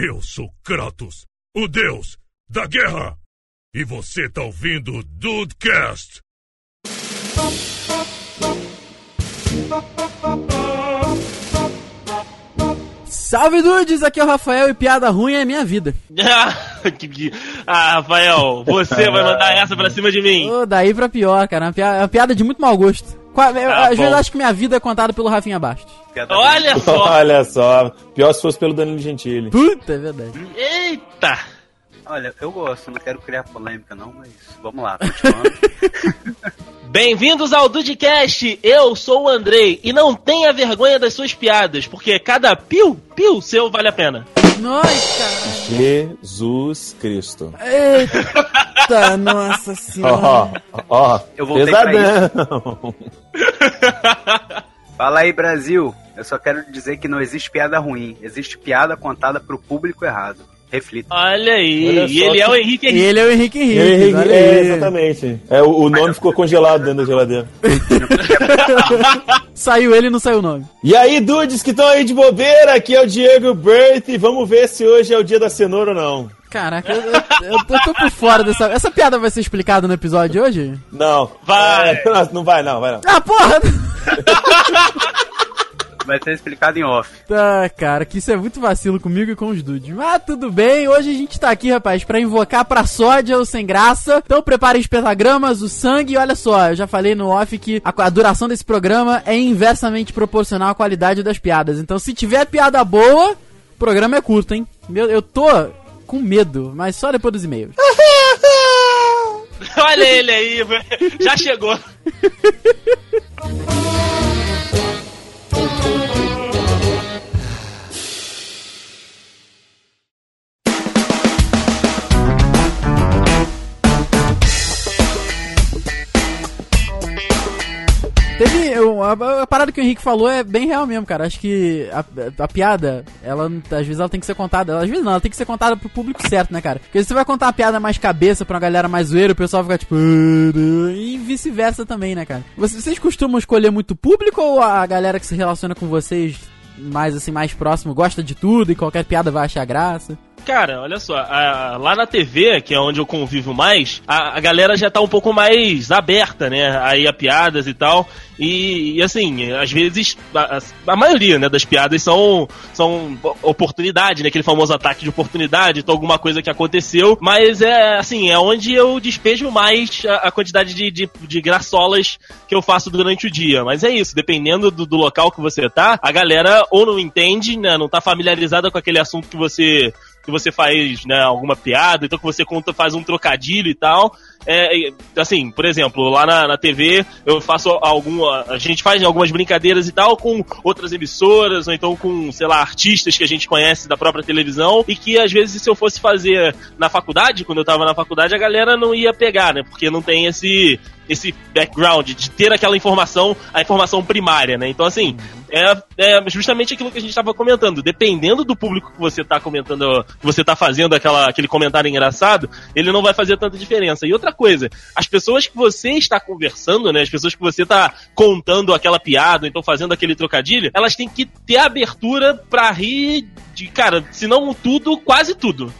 Eu sou Kratos, o deus da guerra. E você tá ouvindo o Dudecast. Salve dudes, aqui é o Rafael e piada ruim é minha vida. ah, Rafael, você vai mandar essa pra cima de mim. Ô, daí pra pior, cara. É é uma piada de muito mau gosto. Eu- Ah, Às bom. vezes eu acho que minha vida é contada pelo Rafinha Bastos. Olha só. Olha só, pior se fosse pelo Danilo Gentili. Puta, é verdade. Eita. Olha, eu gosto, não quero criar polêmica não, mas vamos lá, continuando. Bem-vindos ao Dudecast, eu sou o Andrei e não tenha vergonha das suas piadas, porque cada piu, piu seu vale a pena. Nossa, cara. Jesus Cristo. Eita, nossa Ó, senhora. ó, Eu voltei pra pesadão. Fala aí, Brasil. Eu só quero dizer que não existe piada ruim, existe piada contada pro público errado. Reflita. Olha aí, Olha e ele é que- o Henrique E Henrique. ele é o Henrique Henrique. Ele- olha é, exatamente. É, o, o nome ficou congelado dentro da geladeira. Saiu ele e não saiu o nome. E aí, dudes que estão aí de bobeira, aqui é o Diego Burt e vamos ver se hoje é o dia da cenoura ou não. Caraca, eu, eu- eu tô- por fora dessa. Essa piada vai ser explicada no episódio de hoje? Não. Vai. É, não vai não, vai não. Ah, porra! Explicado em off. Tá, cara, que isso é muito vacilo comigo e com os dudes. Mas tudo bem, hoje a gente tá aqui, rapaz, pra invocar pra sódia o sem graça. Então preparem os pentagramas, o sangue e olha só, eu já falei no off que a, a duração desse programa é inversamente proporcional à qualidade das piadas. Então se tiver piada boa, o programa é curto, hein? Meu, eu tô com medo, mas só depois dos e-mails. Olha ele aí, já chegou. Teve. eu- a, parada que o Henrique falou é bem real mesmo, cara. Acho que a, a piada, ela às vezes ela tem que ser contada. Às vezes não, ela tem que ser contada pro público certo, né, cara? Porque se você vai contar uma piada mais cabeça pra uma galera mais zoeira, o pessoal fica tipo. "Ah", E vice-versa também, né, cara? Vocês costumam escolher muito público ou a galera que se relaciona com vocês mais assim, mais próximo, gosta de tudo e qualquer piada vai achar graça? Cara, olha só, a- lá na TV, que é onde eu convivo mais, a, a galera já tá um pouco mais aberta, né? Aí a piadas e tal. E, e, assim, às vezes, a, a- maioria né, das piadas são, são oportunidade, né? Aquele famoso ataque de oportunidade, então alguma coisa que aconteceu. Mas é assim, é onde eu despejo mais a, a quantidade de, de, de graçolas que eu faço durante o dia. Mas é isso, dependendo do, do local que você tá, a galera ou não entende, né? Não tá familiarizada com aquele assunto que você que você faz né, alguma piada, então que você conta, faz um trocadilho e tal. É, assim, por exemplo, lá na, na TV eu faço algum. A gente faz algumas brincadeiras e tal com outras emissoras, ou então com, sei lá, artistas que a gente conhece da própria televisão, e que às vezes se eu fosse fazer na faculdade, quando eu tava na faculdade, a galera não ia pegar, né? Porque não tem esse esse background, de ter aquela informação, a informação primária, né? Então, assim, é, é justamente aquilo que a gente estava comentando. Dependendo do público que você está comentando, que você está fazendo aquela, aquele comentário engraçado, ele não vai fazer tanta diferença. E outra coisa, as pessoas que você está conversando, né? As pessoas que você está contando aquela piada, então fazendo aquele trocadilho, elas têm que ter abertura pra rir de, cara, se não tudo, quase tudo.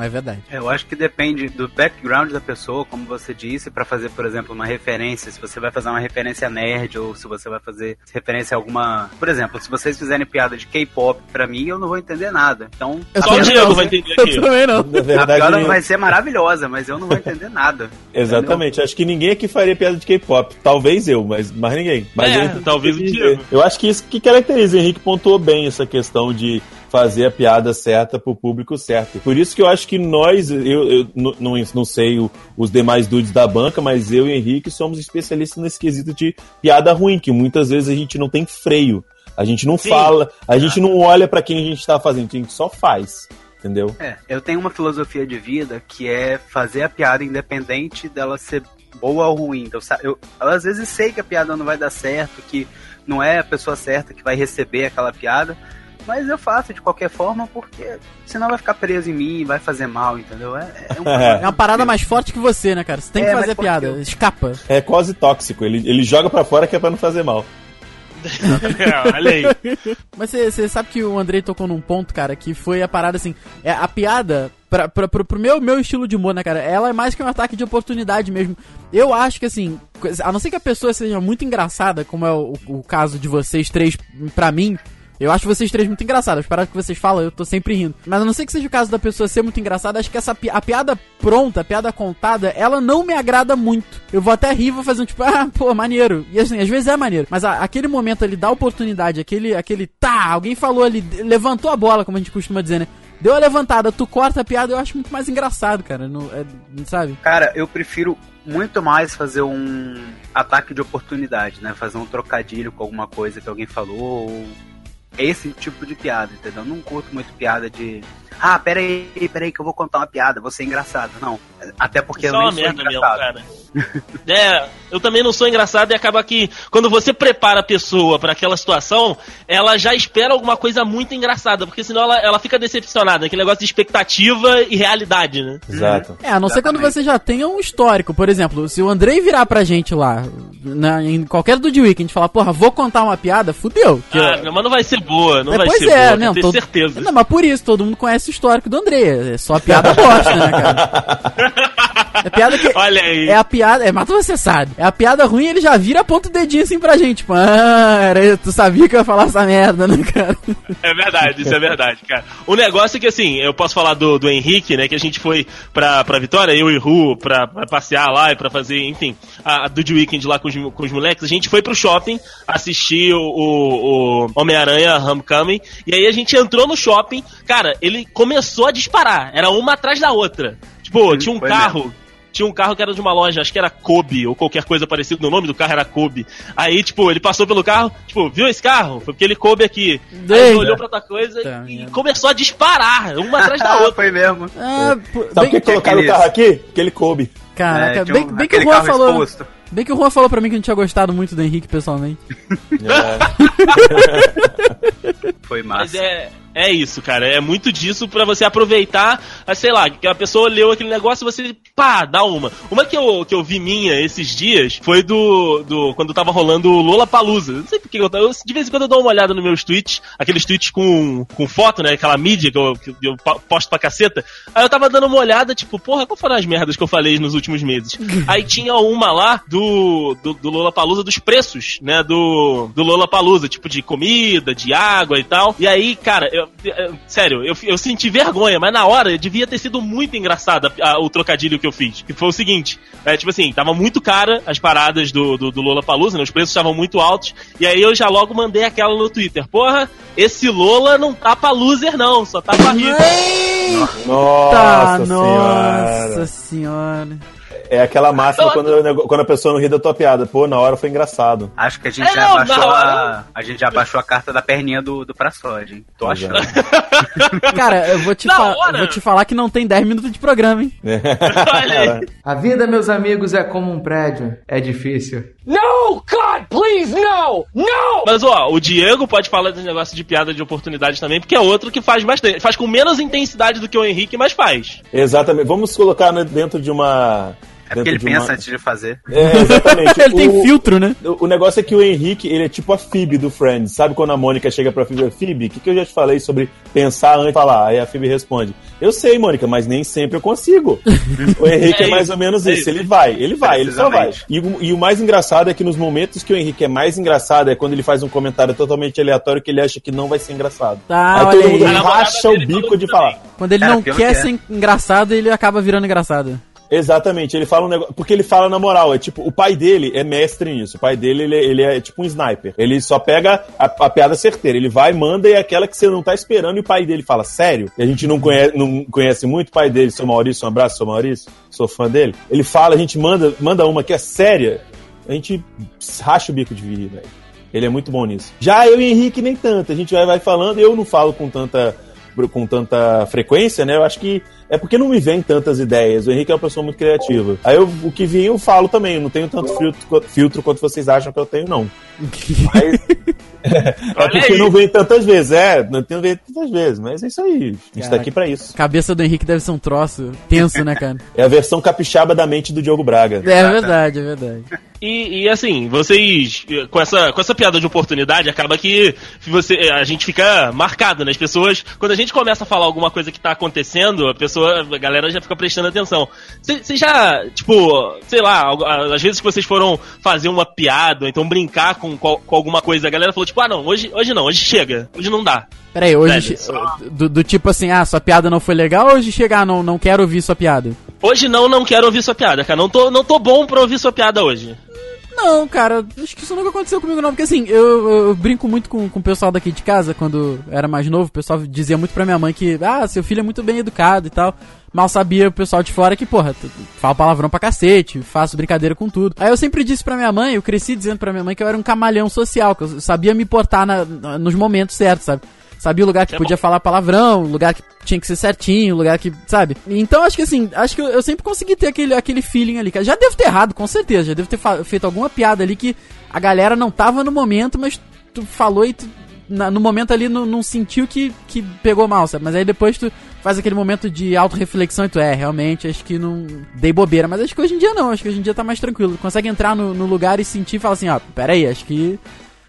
É verdade. Eu acho que depende do background da pessoa, como você disse, pra fazer, por exemplo, uma referência. Se você vai fazer uma referência nerd ou se você vai fazer referência a alguma. Por exemplo, se vocês fizerem piada de K-pop pra mim, eu não vou entender nada. Então, Eu Só o Diego não. vai entender Eu aqui. também não. Na a verdade, piada vai ser maravilhosa, mas eu não vou entender nada. exatamente. Acho que ninguém aqui faria piada de K-pop. Talvez eu, mas mais ninguém. Mas É, eu- talvez o Diego. Eu acho que isso que caracteriza. O Henrique pontuou bem essa questão de fazer a piada certa pro público certo. Por isso que eu acho que nós, eu, eu não, não sei o- os demais dudes da banca, mas eu e Henrique somos especialistas nesse quesito de piada ruim, que muitas vezes a gente não tem freio. A gente não Sim. fala, a gente não olha pra quem a gente tá fazendo, a gente só faz. Entendeu? É, eu tenho uma filosofia de vida que é fazer a piada independente dela ser boa ou ruim. Então, eu, eu às vezes sei que a piada não vai dar certo, que não é a pessoa certa que vai receber aquela piada, mas eu faço de qualquer forma porque senão vai ficar preso em mim, vai fazer mal, entendeu? É, é um É uma parada mais forte que você, né, cara? Você tem que É, fazer a mais forte piada. que eu. Escapa. É quase tóxico. Ele, ele joga pra fora que é pra não fazer mal. É, olha aí. Mas você sabe que o Andrei tocou num ponto, cara, que foi a parada assim. É, a piada, pra, pra, pro, pro meu, meu estilo de humor, né, cara? Ela é mais que um ataque de oportunidade mesmo. Eu acho que assim, a não ser que a pessoa seja muito engraçada, como é o, o caso de vocês três, pra mim. Eu acho vocês três muito engraçados. Paradas que vocês falam, eu tô sempre rindo. Mas a não ser que seja o caso da pessoa ser muito engraçada, acho que essa pi- a piada pronta, a piada contada, ela não me agrada muito. Eu vou até rir, vou fazer um tipo, ah, pô, maneiro. E assim, às vezes é maneiro. Mas a- aquele momento ali da oportunidade, aquele, aquele, tá, alguém falou ali, levantou a bola, como a gente costuma dizer, né? Deu a levantada, tu corta a piada, eu acho muito mais engraçado, cara. Não, é, sabe? Cara, eu prefiro muito mais fazer um ataque de oportunidade, né? Fazer um trocadilho com alguma coisa que alguém falou, ou esse tipo de piada, entendeu? Eu não curto muito piada de. Ah, peraí, peraí, que eu vou contar uma piada, vou ser engraçado. Não. Até porque Isso eu é uma merda mesmo, engraçado. cara. É, eu também não sou engraçado e acaba que quando você prepara a pessoa pra aquela situação, ela já espera alguma coisa muito engraçada, porque senão ela, ela fica decepcionada, aquele negócio de expectativa e realidade, né? Exato. É, a não ser quando você já tenha um histórico. Por exemplo, se o Andrei virar pra gente lá, na, em qualquer do The Weekend, e falar, porra, vou contar uma piada, fudeu. Que Ah, mas não vai ser boa, não É, vai pois ser é, boa, né? tenho todo- certeza. Não, mas por isso, todo mundo conhece o histórico do André. É só piada bosta, né, cara? É piada que. Olha aí. É a piada. É, mas você sabe. É a piada ruim ele já vira ponto dedinho assim pra gente. Tipo, ah, era- tu sabia que eu ia falar essa merda, né, cara? É verdade, isso é verdade, cara. O negócio é que, assim, eu posso falar do, do Henrique, né, que a gente foi pra, pra Vitória, eu e Ru, pra, pra passear lá e pra fazer, enfim, a, a do The Weekend lá com os, com os moleques. A gente foi pro shopping assistir o, o, o Homem-Aranha Homecoming, e aí a gente entrou no shopping, cara, ele começou a disparar, era uma atrás da outra. Tipo, Sim, tinha um foi carro... Tinha um carro que era de uma loja, acho que era Kobe, ou qualquer coisa parecida, o nome do carro era Kobe. Aí, tipo, ele passou pelo carro, tipo, viu esse carro? Foi porque ele coube aqui. Aí ele olhou pra outra coisa Tá, e merda. começou a disparar, uma atrás da Ah, outra. foi mesmo. Ah, Sabe por que colocaram o carro aqui? Porque ele coube. caraca, É, tinha bem, um- bem que o Juan falou. exposto. Bem que o Juan falou pra mim que não tinha gostado muito do Henrique pessoalmente. Foi Mas massa. é, é isso, cara. É muito disso pra você aproveitar, ah, sei lá, que a pessoa leu aquele negócio e você, pá, dá uma. Uma que eu, que eu vi minha esses dias foi do. do quando tava rolando o Lola Palusa. Não sei por que eu, eu De vez em quando eu dou uma olhada nos meus tweets, aqueles tweets com, com foto, né? Aquela mídia que eu, que eu posto pra caceta. Aí eu tava dando uma olhada, tipo, porra, qual foram as merdas que eu falei nos últimos meses? Aí tinha uma lá do, do, do Lola Palusa dos preços, né? Do, do Lola Palusa, tipo de comida, de água e tal. E aí, cara, eu, eu- sério, eu, eu senti vergonha, mas na hora devia ter sido muito engraçado a- a- o trocadilho que eu fiz. Que foi o seguinte: é, tipo assim, tava muito cara as paradas do, do, do Lola Palusa, né? Os preços estavam muito altos. E aí eu já logo mandei aquela no Twitter. Porra, esse Lola não tá pra loser, não, só tá pra rico. Tá, Nossa nossa senhora. senhora. É aquela máxima quando, quando a pessoa não ri da tua piada. Pô, na hora foi engraçado. Acho que a gente É, já não, baixou não, a. A gente já baixou a carta da perninha do, do Praçode, hein? Tô é. achando. Cara, eu vou te, Na fa- hora. vou te falar que não tem 10 minutos de programa, hein? Olha aí. A vida, meus amigos, é como um prédio. É difícil. No! God, please, no! No! Mas ó, o Diego pode falar desse negócio de piada de oportunidade também, porque é outro que faz bastante. Faz com menos intensidade do que o Henrique, mas faz. Exatamente. Vamos colocar né, dentro de uma. É porque ele pensa antes de fazer. É, exatamente. Ele tem O- filtro, né? O o negócio é que o Henrique, ele é tipo a Phoebe do Friends. Sabe quando a Mônica chega pra Phoebe? Phoebe, o que, que eu já te falei sobre pensar antes de falar? Aí a Phoebe responde: Eu sei, Mônica, mas nem sempre eu consigo. o Henrique é, É mais isso, ou menos é isso. isso. Ele vai, ele vai, ele só vai. E, o- e o mais engraçado é que nos momentos que o Henrique é mais engraçado é quando ele faz um comentário totalmente aleatório que ele acha que não vai ser engraçado. Tá, aí olha todo mundo racha o bico de isso falar. também. Quando ele Cara, não quer que é. ser engraçado, ele acaba virando engraçado. Exatamente, ele fala um negócio. Porque ele fala na moral, é tipo, o pai dele é mestre nisso. O pai dele, ele, ele é tipo um sniper. Ele só pega a, a piada certeira. Ele vai, manda e é aquela que você não tá esperando. E o pai dele fala, sério? E a gente não conhece, não conhece muito o pai dele, seu Maurício. Um abraço, seu Maurício. Sou fã dele. Ele fala, a gente manda, manda uma que é séria. A gente racha o bico de vir, velho. Ele é muito bom nisso. Já eu e Henrique, nem tanto. A gente vai, vai falando, eu não falo com tanta com tanta frequência, né? Eu acho que é porque não me vem tantas ideias. O Henrique é uma pessoa muito criativa. Aí eu, o que vem eu falo também. Eu não tenho tanto filtro, filtro quanto vocês acham que eu tenho, não. Mas, é Olha porque aí. não vem tantas vezes. É, não tenho vem tantas vezes. Mas é isso aí. A gente tá Caraca. aqui pra isso. Cabeça do Henrique deve ser um troço tenso, né, cara? É a versão capixaba da mente do Diogo Braga. É verdade, é verdade. E, e, assim, vocês, com essa, com essa piada de oportunidade, acaba que você, a gente fica marcado, né? As pessoas, quando a gente começa a falar alguma coisa que tá acontecendo, a pessoa, a galera já fica prestando atenção. Você já, tipo, sei lá, às vezes que vocês foram fazer uma piada, ou então brincar com, com alguma coisa, a galera falou, tipo, ah não, hoje, hoje não, hoje chega, hoje não dá. Peraí, hoje. Do, do, tipo assim, ah, sua piada não foi legal ou hoje chegar, ah, não, não quero ouvir sua piada? Hoje não, não quero ouvir sua piada, cara. Não tô, não tô bom pra ouvir sua piada hoje. Não, cara, acho que isso nunca aconteceu comigo, não. Porque assim, eu, eu brinco muito com, com o pessoal daqui de casa, quando era mais novo, o pessoal dizia muito pra minha mãe que, ah, seu filho é muito bem educado e tal. Mal sabia o pessoal de fora que, porra, fala palavrão pra cacete, faço brincadeira com tudo. Aí eu sempre disse pra minha mãe, eu cresci dizendo pra minha mãe que eu era um camaleão social, que eu sabia me portar na, nos momentos certos, sabe? Sabia o lugar que é podia bom. falar palavrão, lugar que tinha que ser certinho, lugar que, sabe? Então acho que assim, acho que eu, eu, sempre consegui ter aquele, aquele feeling ali. Já devo ter errado, com certeza. Já devo ter feito alguma piada ali que a galera não tava no momento, mas tu falou e tu, na, no momento ali não, não sentiu que, que pegou mal, sabe? Mas aí depois tu faz aquele momento de autorreflexão e tu é, realmente, acho que não dei bobeira. Mas acho que hoje em dia não, acho que hoje em dia tá mais tranquilo. Consegue entrar no, no lugar e sentir e falar assim, ó, pera aí, acho que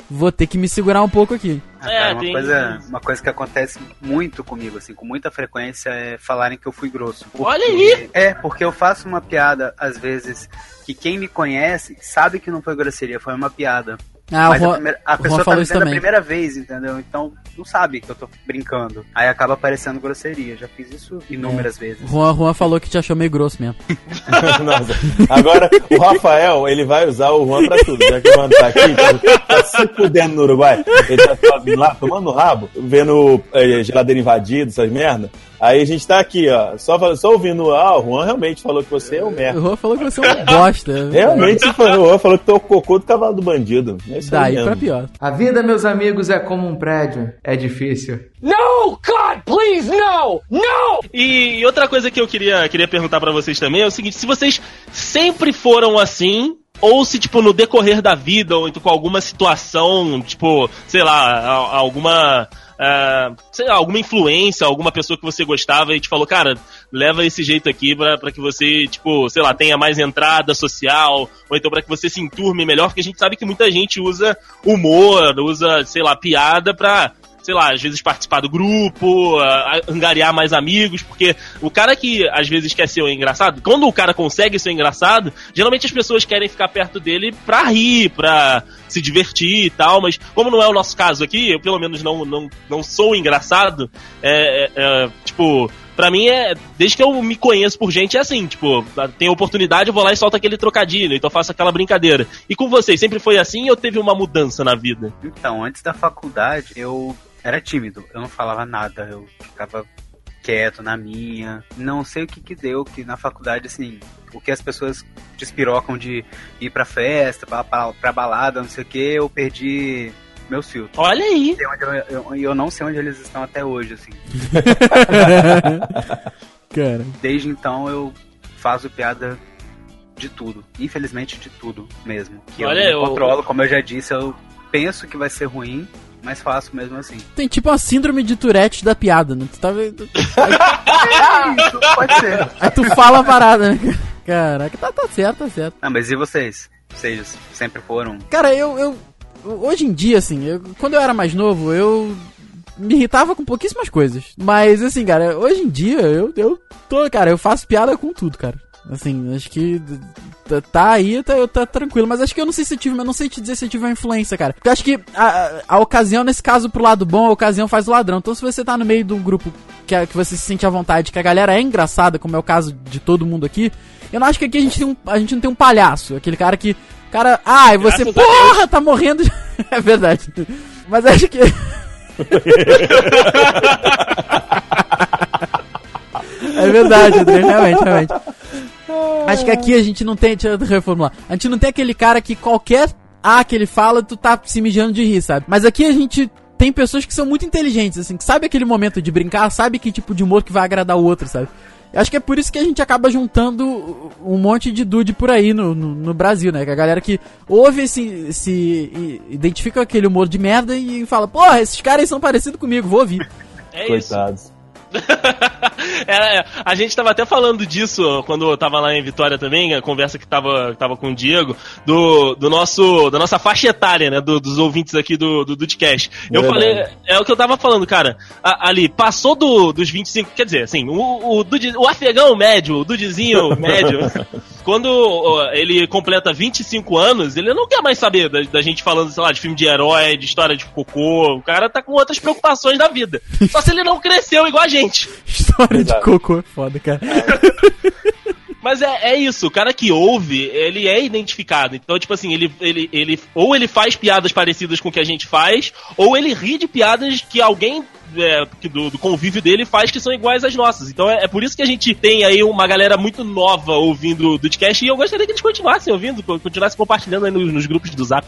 vou ter que me segurar um pouco aqui. Ah, é, uma, tem... coisa, uma coisa que acontece muito comigo, assim, com muita frequência, é falarem que eu fui grosso. Porque, Olha aí! É, porque eu faço uma piada, às vezes, que quem me conhece sabe que não foi grosseria, foi uma piada. Ah, Mas o Juan, a, primeira, a pessoa tá vendo a primeira vez, entendeu? Então não sabe que eu tô brincando. Aí acaba aparecendo grosseria. Já fiz isso inúmeras é. vezes. Juan, Juan falou que te achou meio grosso mesmo. Nossa. Agora, o Rafael, ele vai usar o Juan pra tudo. Já que o Juan tá aqui, tá se fudendo no Uruguai. Ele tá sozinho lá, tomando rabo, vendo é, geladeira invadida, essas merda. Aí a gente tá aqui, ó, só, só ouvindo, ah, o Juan realmente falou que você é um merda. O Juan falou que você é um bosta. realmente, o Juan falou que tu é o cocô do cavalo do bandido. É Daí pra pior. A vida, meus amigos, é como um prédio. É difícil. No, God, please, no! No! E outra coisa que eu queria, queria perguntar para vocês também é o seguinte, se vocês sempre foram assim, ou se, tipo, no decorrer da vida, ou então com alguma situação, tipo, sei lá, alguma uh, sei lá, alguma influência, alguma pessoa que você gostava e te falou, cara, leva esse jeito aqui pra que você, tipo, sei lá, tenha mais entrada social, ou então pra que você se enturme melhor, porque a gente sabe que muita gente usa humor, usa, sei lá, piada pra sei lá, às vezes participar do grupo, angariar mais amigos, porque o cara que às vezes quer ser o engraçado, quando o cara consegue ser engraçado, geralmente as pessoas querem ficar perto dele pra rir, pra se divertir e tal, mas como não é o nosso caso aqui, eu pelo menos não, não, não sou engraçado, é, é, é tipo, pra mim é. Desde que eu me conheço por gente, é assim, tipo, tem oportunidade, eu vou lá e solto aquele trocadilho, então faço aquela brincadeira. E com vocês, sempre foi assim ou teve uma mudança na vida? Então, antes da faculdade, eu era tímido, eu não falava nada, eu ficava quieto na minha. Não sei o que que deu, que na faculdade, assim, o que as pessoas despirocam de ir pra festa, pra, pra, pra balada, não sei o que, eu perdi meus filtros. Olha aí! E eu, eu, eu, não sei onde eles estão até hoje, assim. Cara. Desde então eu faço piada de tudo. Infelizmente de tudo mesmo. Que Olha, eu não controlo, como eu já disse, eu penso que vai ser ruim, mais fácil mesmo assim. Tem tipo uma síndrome de Tourette da piada, né? Tu tá vendo? Aí... pode ser. Aí tu fala a parada, né? Caraca, tá, tá certo, tá certo. Ah, mas e vocês? Vocês sempre foram? Cara, eu, eu hoje em dia, assim, eu, quando eu era mais novo, eu me irritava com pouquíssimas coisas. Mas, assim, cara, hoje em dia, eu, eu tô, cara, eu faço piada com tudo, cara. Assim, acho que tá aí, tá, tá tranquilo. Mas acho que eu não sei se tive, mas não sei te dizer se tive uma influência, cara. Porque acho que a, a ocasião, nesse caso, pro lado bom, a ocasião faz o ladrão. Então se você tá no meio de um grupo que, que você se sente à vontade, que a galera é engraçada, como é o caso de todo mundo aqui, eu não acho que aqui a gente, tem um, a gente não tem um palhaço. Aquele cara que. Cara, ah, e você, Graças porra, tá morrendo. é verdade. Mas acho que. é verdade, André, realmente, realmente. Acho que aqui a gente não tem. Deixa eu reformular. A gente não tem aquele cara que qualquer A que ele fala, tu tá se mijando de rir, sabe? Mas aqui a gente tem pessoas que são muito inteligentes, assim, que sabe aquele momento de brincar, sabe que tipo de humor que vai agradar o outro, sabe? Acho que é por isso que a gente acaba juntando um monte de dude por aí no, no, no Brasil, né? Que a galera que ouve esse, se identifica aquele humor de merda e fala, porra, esses caras são parecidos comigo, vou ouvir. É Coitados. É, a gente tava até falando disso quando eu tava lá em Vitória também, a conversa que tava, que tava com o Diego, do, do nosso, da nossa faixa etária, né, do- dos ouvintes aqui do, do Dudcast. Eu Verdade. falei, é o que eu tava falando, cara, a- ali, passou do, dos 25, quer dizer, assim, o, o, Dude- o afegão médio, o Dudezinho médio, quando ele completa 25 anos, ele não quer mais saber da, da gente falando, sei lá, de filme de herói, de história de cocô, o cara tá com outras preocupações da vida. Só se ele não cresceu igual a gente. História de Exato. cocô é foda, cara. Mas é, é isso, o cara que ouve, ele é identificado. Então, tipo assim, ele, ele, ele ou ele faz piadas parecidas com o que a gente faz, ou ele ri de piadas que alguém é, do, do convívio dele faz que são iguais às nossas. Então é, é por isso que a gente tem aí uma galera muito nova ouvindo o podcast e eu gostaria que eles continuassem ouvindo, continuassem compartilhando aí nos, nos grupos do Zap.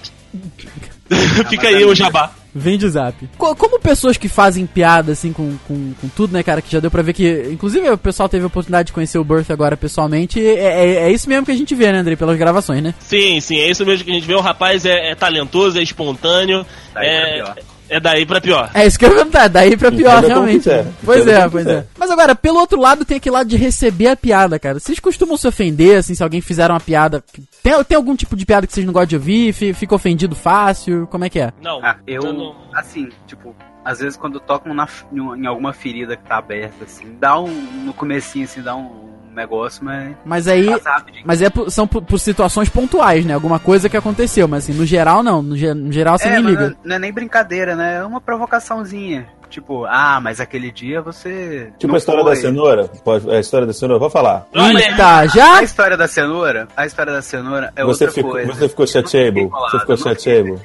Fica aí o jabá. Vende o zap. Co- como pessoas que fazem piada, assim, com, com, com tudo, né, cara, que já deu pra ver que. Inclusive, o pessoal teve a oportunidade de conhecer o Birth agora pessoalmente. e É, é, é isso mesmo que a gente vê, né, André, pelas gravações, né? Sim, sim, é isso mesmo que a gente vê. O rapaz é, é talentoso, é espontâneo. Daí pra é, pior. É daí pra pior. É isso que eu ia perguntar, daí pra pior, Entenda realmente. Pois Entenda é, pois quiser. é. Mas agora, pelo outro lado, tem aquele lado de receber a piada, cara. Vocês costumam se ofender, assim, se alguém fizer uma piada. Tem, tem algum tipo de piada que vocês não gostam de ouvir? Fi- Fica ofendido fácil? Como é que é? Não, Ah, eu, não- assim, tipo, às vezes quando tocam na, em em alguma ferida que tá aberta, assim, dá um, no comecinho, assim, dá um negócio, mas Mas aí. rapidinho. Mas é por- são por, por situações pontuais, né? Alguma coisa que aconteceu, mas assim, no geral não. No, no geral você é, nem liga. não- não é nem brincadeira, né? É uma provocaçãozinha. Tipo, ah, mas aquele dia você. Tipo a história foi. da cenoura. Pode, a história da cenoura, vou falar. Olha aí. Tá, já? A história da cenoura, a história da cenoura é você, outra ficou, coisa. você ficou chateado? Não Você ficou chateado?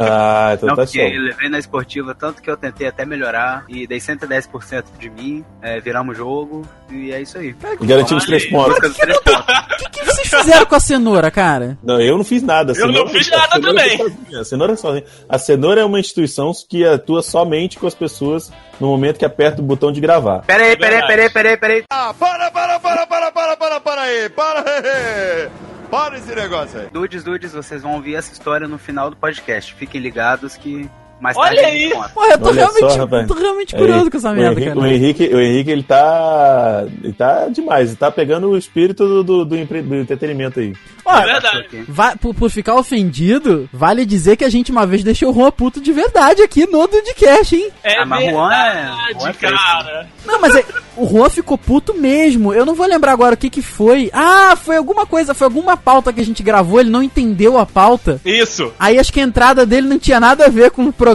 Ah, então Não, tá show. eu levei na esportiva tanto que eu tentei até melhorar e dei 110% de mim, é, viramos o jogo e é isso aí. Garantimos três pontos. O que, que vocês fizeram com a cenoura, cara? Não, eu não fiz nada. Eu não cenoura- fiz nada também. A cenoura é sozinha. A cenoura é uma instituição que atua somente com as pessoas no momento que aperta o botão de gravar. Pera aí, pera aí, verdade. pera aí, pera aí, pera aí. Ah, para, para, para, para, para, para, para aí, para aí. Para esse negócio aí. Dudes, dudes, vocês vão ouvir essa história no final do podcast. Fiquem ligados que mais Olha tarde a aí. Porra, eu tô Olha realmente, só, rapaz. tô realmente curioso É, com essa merda, Henrique, cara. O Henrique, o Henrique, ele tá. Ele tá demais. Ele tá pegando o espírito do, do, do empre- do entretenimento aí. Ó, É verdade. Por, por ficar ofendido, vale dizer que a gente uma vez deixou o Juan puto de verdade aqui no Dudcast, hein? É Ah, mas Juan é- verdade, Juan é fresco. cara. Não, mas é- o Juan ficou puto mesmo. Eu não vou lembrar agora o que que foi. Ah, foi alguma coisa, foi alguma pauta que a gente gravou, ele não entendeu a pauta. Isso. Aí acho que a entrada dele não tinha nada a ver com o programa.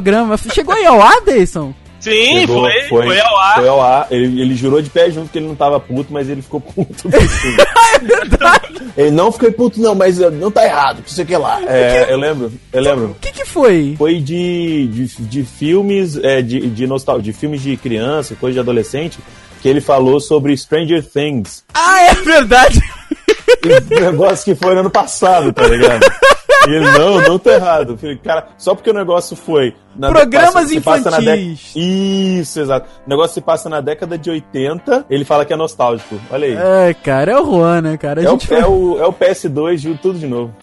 Chegou aí ao ar, Deison? Sim, Chegou, foi, foi, ao ar. Foi ao ar. Ele, ele jurou de pé junto que ele não tava puto, mas ele ficou puto. ele não ficou puto, não, mas eh, não tá errado, que sei que lá. É, eu lembro, eu lembro. O que que foi? Foi de, de, de filmes é, de, de nostalgia, de filmes de criança, coisa de adolescente, que ele falou sobre Stranger Things. Ah, é verdade. Um negócio que foi no ano passado, tá ligado? E ele, não, não tá errado. Eu falei, cara, só porque o negócio foi. na- Programas passa- passa infantis. década- Isso, exato. O negócio se passa na década de 80, ele fala que é nostálgico. Olha aí. É, cara, é o Juan, né, cara? A É, o, gente é, o, é o PS2, de tudo de novo.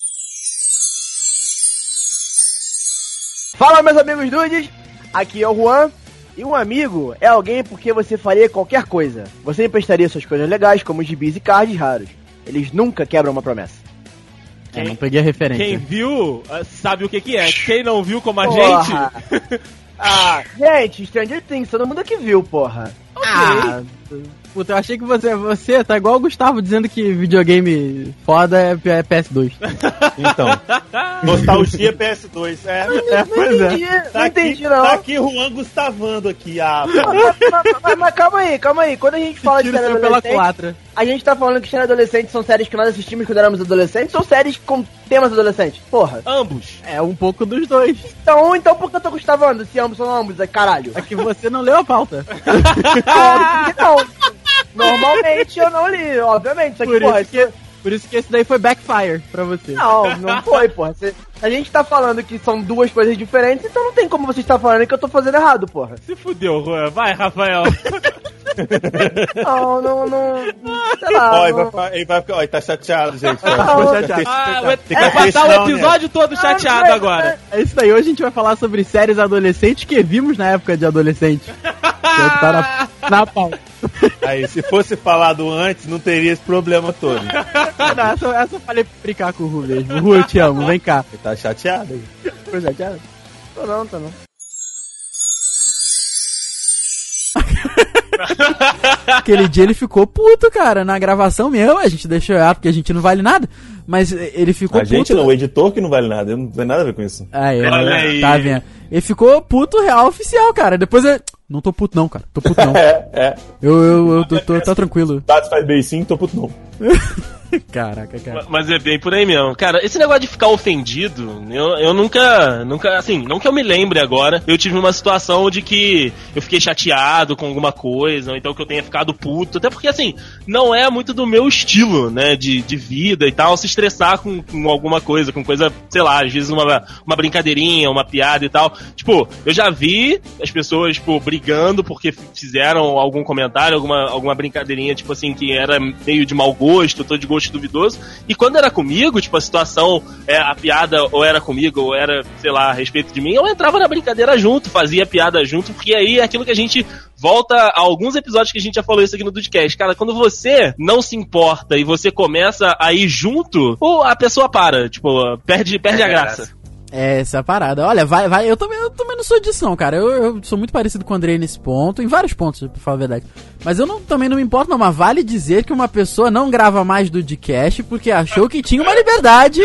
Fala, meus amigos dudes, aqui é o Juan. E um amigo é alguém porque você faria qualquer coisa. Você emprestaria suas coisas legais, como gibis e cards raros. Eles nunca quebram uma promessa. É, não peguei a referência. Quem viu, ah, sabe o que que é. Quem não viu como a Porra. gente... Ah, gente, Stranger Things, todo mundo aqui viu, porra. Ah, puta, eu achei que você, você tá igual o Gustavo dizendo que videogame foda é, é PS2. Então, nostalgia PS2. É, Não pois é. entendi, tá não aqui, entendi não. Tá aqui Juan Gustavando aqui, ah. Mas, mas- mas- mas calma aí, calma aí. Quando a gente fala de série adolescente, a gente tá falando que série adolescente são séries que nós assistimos quando éramos adolescentes ou séries com temas adolescentes? Porra. Ambos. É um pouco dos dois. Então, então por que eu tô gustavando se ambos são ambos? É caralho. É que você não leu a pauta. Óbvio que não. Normalmente eu não li, obviamente. Só que, Por porra, isso que, por isso que esse daí foi backfire pra você. Não, não foi, porra. Cê- a gente tá falando que são duas coisas diferentes, então não tem como você estar falando que eu tô fazendo errado, porra. Se fudeu, Juan. Vai, Rafael. Não, não, não. Sei lá. Ó, ele vai, não- ficar- ele vai ficar. Ó, ele tá chateado, gente. Não, Tem- Ah, tem- vai, que passar o né? episódio todo chateado não, não, agora. É isso aí, hoje a gente vai falar sobre séries adolescentes que vimos na época de adolescente. Que tá na, na pauta. Aí, se fosse falado antes, não teria esse problema todo. Não, essa, essa eu falei pra brincar com o Ru mesmo. Ru, eu te amo, vem cá. Ele tá chateado aí. Ficou chateado? Tô não, tô não. Aquele dia ele ficou puto, cara, na gravação mesmo. A gente deixou errar porque a gente não vale nada. Mas ele ficou A puto. gente não, o editor que não vale nada. Eu não tem nada a ver com isso. Aí, Olha ó, aí. tá vendo? Ele ficou puto real oficial, cara. Depois ele. Não tô puto, não, cara. Tô puto, não. É, é. Eu, eu, eu tô, tô, tá tranquilo. Dados faz bem sim, tô puto não. Caraca, cara. Mas é bem por aí mesmo. Cara, esse negócio de ficar ofendido, eu, eu nunca, nunca, assim, não que eu me lembre agora, eu tive uma situação de que eu fiquei chateado com alguma coisa, ou então que eu tenha ficado puto, até porque, assim, não é muito do meu estilo, né, de, de vida e tal, se estressar com, com alguma coisa, com coisa, sei lá, às vezes uma, uma brincadeirinha, uma piada e tal. Tipo, eu já vi as pessoas, tipo, brigando porque fizeram algum comentário, alguma, alguma brincadeirinha, tipo assim, que era meio de mau gosto, tô de gosto duvidoso. E quando era comigo, tipo, a situação, é, a piada ou era comigo, ou era, sei lá, a respeito de mim, eu entrava na brincadeira junto, fazia piada junto, porque aí é aquilo que a gente volta a alguns episódios que a gente já falou isso aqui no Dudcast. Cara, quando você não se importa e você começa a ir junto, ou a pessoa para, tipo, perde, perde a graça. É, essa é a parada. Olha, vai, vai. Eu também, eu também não sou disso, não, cara. Eu, eu sou muito parecido com o Andrei nesse ponto, em vários pontos, pra falar a verdade. Mas eu não, também não me importo, não. Mas vale dizer que uma pessoa não grava mais do Dcast porque achou que tinha uma liberdade.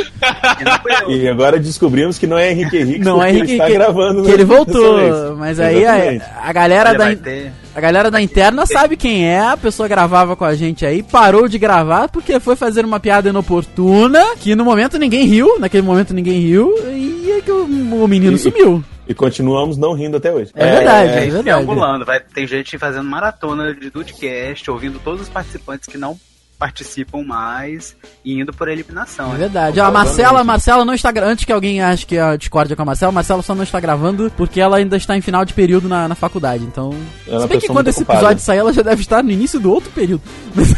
E agora descobrimos que não é Henrique Henrique, Não é Henrique ele está que, gravando. que ele voltou. Mas aí a, a galera Olha, da. A galera da interna sabe quem é, a pessoa gravava com a gente aí, parou de gravar porque foi fazer uma piada inoportuna, que no momento ninguém riu, naquele momento ninguém riu, e é que o, o menino E- sumiu. E continuamos não rindo até hoje. É verdade, é, Gente verdade. triangulando, vai tem gente fazendo maratona de Dudcast, ouvindo todos os participantes que não participam mais e indo por eliminação. É verdade. A Marcela, a Marcela não está Antes que alguém ache que a discórdia com a Marcela, a Marcela só não está gravando porque ela ainda está em final de período na, na faculdade. Então. Ela é uma Se bem que quando esse ocupada. episódio sair, ela já deve estar no início do outro período.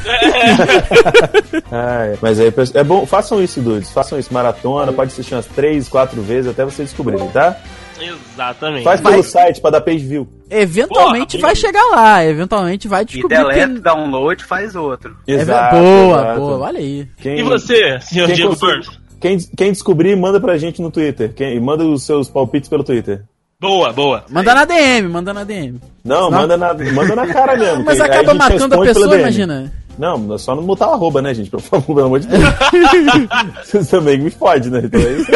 Ah, é. Mas aí, é bom, façam isso, dudes. Façam isso, maratona, pode assistir umas três, quatro vezes até vocês descobrirem, tá? Exatamente. Faz Vai- pelo site pra dar page view. Eventualmente Porra, vai chegar lá, eventualmente vai E descobrir. deleta, que- download, faz outro. É Exato, boa, exato. boa, olha aí. Quem, E você, senhor quem, Diego consegue- quem, quem descobrir, manda pra gente no Twitter. Quem, manda os seus palpites pelo Twitter. Boa, boa. Manda na DM, manda na DM. Não, Não? manda na, manda na cara mesmo. Mas acaba a responde pela pessoa, imagina. Não, é só não botar o arroba, né, gente? Por favor, pelo amor de Deus. Vocês também me fode, né? Então é isso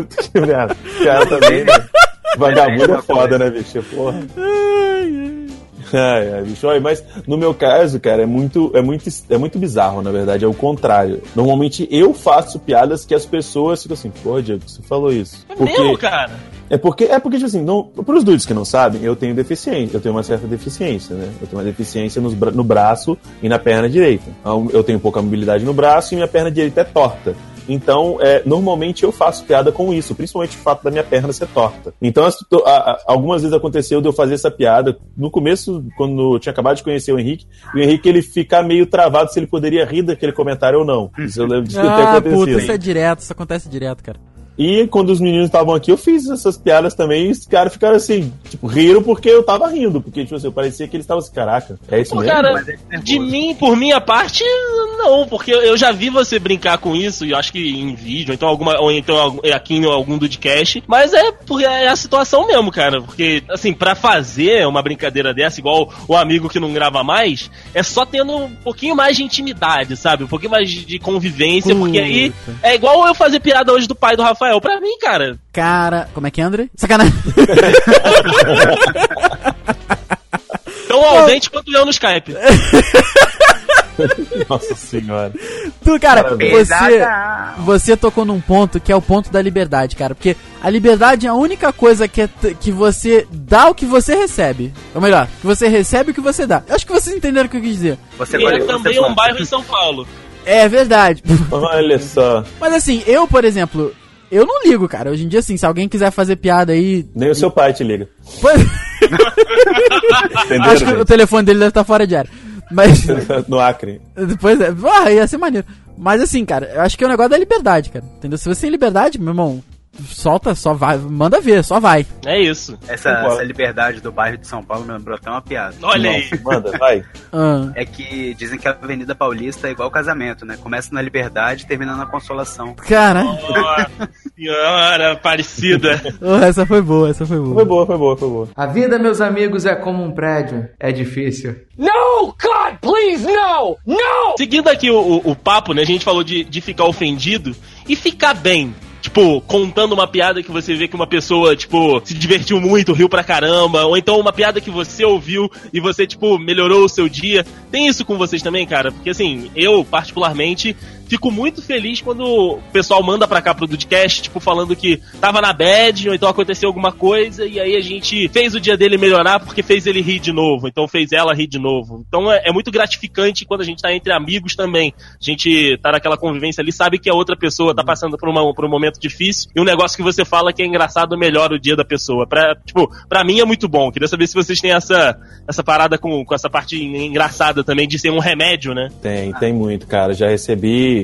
O cara também, né? Vagabundo é foda, né, bicho? Porra. Ai, ai, bicho. Olha, mas no meu caso, cara, é muito, é, muito, é muito bizarro, na verdade. É o contrário. Normalmente eu faço piadas que as pessoas ficam assim, pô, Diego, você falou isso. É mesmo, cara? É porque, é porque, tipo assim, não, pros dudes que não sabem, eu tenho deficiência, eu tenho uma certa deficiência, né? Eu tenho uma deficiência bra- no braço e na perna direita. Então, Eu tenho pouca mobilidade no braço e minha perna direita é torta. Então, é, normalmente eu faço piada com isso, principalmente o fato da minha perna ser torta. Então, as- a- a- algumas vezes aconteceu de eu fazer essa piada. No começo, quando eu tinha acabado de conhecer o Henrique, o Henrique ele ficar meio travado se ele poderia rir daquele comentário ou não. Isso eu lembro ter Ah, acontecido. puta, isso é direto, isso acontece direto, cara. E quando os meninos estavam aqui, eu fiz essas piadas também e os caras ficaram assim, tipo, riram porque eu tava rindo. Porque, tipo assim, parecia que eles estavam assim, caraca, é isso Pô, mesmo? cara, é de mim, por minha parte, não, porque eu já vi você brincar com isso, e eu acho que em vídeo, ou então alguma, ou então algum- aqui em algum podcast, mas é porque é a situação mesmo, cara, porque, assim, pra fazer uma brincadeira dessa, igual o amigo que não grava mais, é só tendo um pouquinho mais de intimidade, sabe? Um pouquinho mais de convivência, porque aí é igual eu fazer piada hoje do pai do Rafael, pra mim, cara, Cara, como é que é, André? Sacanagem. tão ausente quanto eu no Skype. Nossa senhora. Tu, cara, Parabéns. você, você tocou num ponto que é o ponto da liberdade, cara. Porque a liberdade é a única coisa que, é que você dá o que você recebe. Ou melhor, que você recebe o que você dá. Eu acho que vocês entenderam o que eu quis dizer. Você E é também você um pode- bairro em São Paulo. É verdade. Olha só. Mas assim, eu, por exemplo, eu não ligo, cara. Hoje em dia, assim, se alguém quiser fazer piada aí. Nem o seu pai te liga. Pois... Acho que o telefone dele deve estar fora de área. Mas. no Acre. Depois é. Ah, ia ser maneiro. Mas assim, cara, eu acho que é o negócio da liberdade, cara. Entendeu? Se você tem liberdade, meu irmão, solta, só vai, manda ver, só vai. É isso. Essa, essa liberdade do bairro de São Paulo me lembrou até uma piada. Olha aí. Manda, vai. Ah, É que dizem que a Avenida Paulista é igual casamento, né? Começa na liberdade e termina na consolação. cara, Nossa senhora, parecida. oh, essa foi boa, essa foi boa. Foi boa, foi boa, foi boa. A vida, meus amigos, é como um prédio. É difícil. No! God, please, no! No! Seguindo aqui o, o, o papo, né? A gente falou de, de ficar ofendido e ficar bem. Tipo, contando uma piada que você vê que uma pessoa, tipo, se divertiu muito, riu pra caramba. Ou então uma piada que você ouviu e você, tipo, melhorou o seu dia. Tem isso com vocês também, cara? Porque assim, eu, particularmente, fico muito feliz quando o pessoal manda pra cá pro Dudcast, tipo, falando que tava na bad, ou então aconteceu alguma coisa, e aí a gente fez o dia dele melhorar porque fez ele rir de novo, então fez ela rir de novo. Então é, é muito gratificante quando a gente tá entre amigos também. A gente tá naquela convivência ali, sabe que a outra pessoa tá passando por, uma, por um momento difícil, e um negócio que você fala que é engraçado melhora o dia da pessoa. Pra, tipo, pra mim é muito bom. Queria saber se vocês têm essa, essa parada com, com essa parte engraçada também, de ser um remédio, né? Tem, tem muito, cara. Já recebi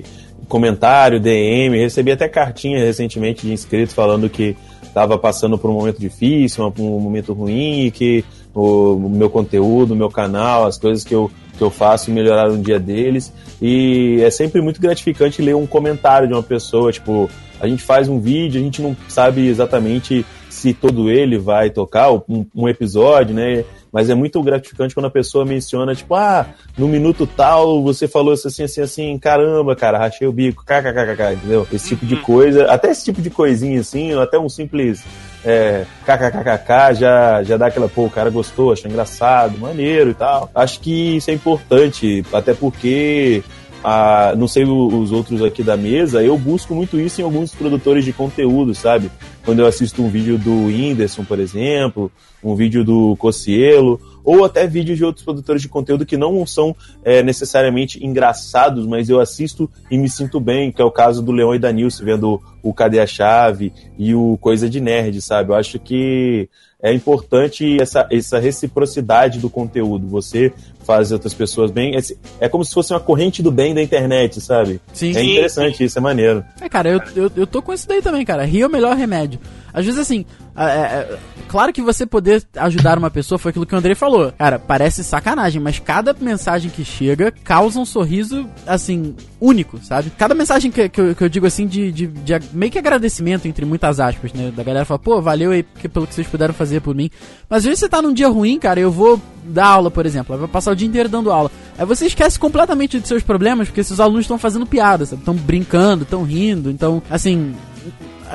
comentário, DM, recebi até cartinha recentemente de inscritos falando que estava passando por um momento difícil, um momento ruim, e que o, meu conteúdo, o meu canal, as coisas que eu, que eu faço melhoraram o dia deles. E é sempre muito gratificante ler um comentário de uma pessoa, tipo, a gente faz um vídeo, a gente não sabe exatamente se todo ele vai tocar, um, um episódio, né? Mas é muito gratificante quando a pessoa menciona, tipo, ah, no minuto tal você falou isso assim, assim, assim, caramba, cara, rachei o bico, kkkk, entendeu? Esse tipo de coisa, até esse tipo de coisinha assim, até um simples é, kkkk já, já dá aquela, pô, o cara gostou, achou engraçado, maneiro e tal. Acho que isso é importante, até porque ah, não sei os outros aqui da mesa, eu busco muito isso em alguns produtores de conteúdo, sabe? Quando eu assisto um vídeo do Whindersson, por exemplo, um vídeo do Cocielo, ou até vídeos de outros produtores de conteúdo que não são é, necessariamente engraçados, mas eu assisto e me sinto bem, que é o caso do Leão e da Nilce, vendo o Cadê a Chave e o Coisa de Nerd, sabe? Eu acho que é importante essa, essa reciprocidade do conteúdo. Você faz outras pessoas bem. É, é como se fosse uma corrente do bem da internet, sabe? Sim. É Sim, interessante isso, é maneiro. É, cara, eu, eu, eu tô com isso daí também, cara. Rir é o melhor remédio. Às vezes, assim, é, é, claro que você poder ajudar uma pessoa foi aquilo que o Andrei falou. Cara, parece sacanagem, mas cada mensagem que chega causa um sorriso, assim, único, sabe? Cada mensagem que, que, eu, que eu digo, assim, de, de, de meio que agradecimento, entre muitas aspas, né? Da galera fala, pô, valeu aí pelo que vocês puderam fazer por mim. Mas às vezes você tá num dia ruim, cara, eu vou dar aula, por exemplo, eu vou passar o dia inteiro dando aula. Aí você esquece completamente dos seus problemas, porque seus alunos estão fazendo piada, sabe? Estão brincando, estão rindo, então, assim,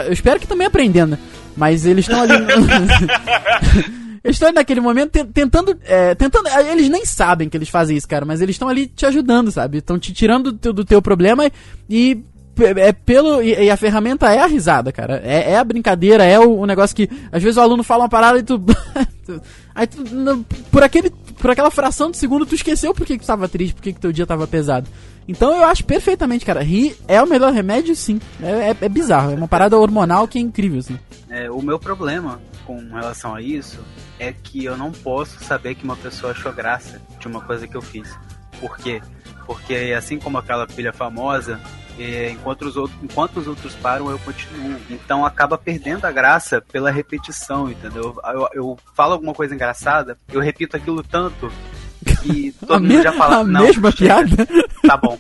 eu espero que também aprendendo, né? Mas eles estão ali. eles estão naquele momento ten- tentando, é, tentando. Eles nem sabem que eles fazem isso, cara, mas eles estão ali te ajudando, sabe? Estão te tirando do teu, do teu problema e. É pelo. E, e a ferramenta é a risada, cara. É, é a brincadeira, é o, o negócio que. Às vezes o aluno fala uma parada e tu. aí tu. não- por, aquele, por aquela fração de segundo tu esqueceu por que, que tu tava triste, por que, que teu dia tava pesado. Então eu acho perfeitamente, cara. Rir é o melhor remédio, sim. É, é, é bizarro. É uma parada hormonal que é incrível, assim. É, o meu problema com relação a isso é que eu não posso saber que uma pessoa achou graça de uma coisa que eu fiz. Por quê? Porque assim como aquela filha famosa, é, enquanto, os outros, enquanto os outros param, eu continuo. Então acaba perdendo a graça pela repetição, entendeu? Eu, eu falo alguma coisa engraçada, eu repito aquilo tanto que todo A mundo me- já fala. a não, mesma chega, piada? Tá bom.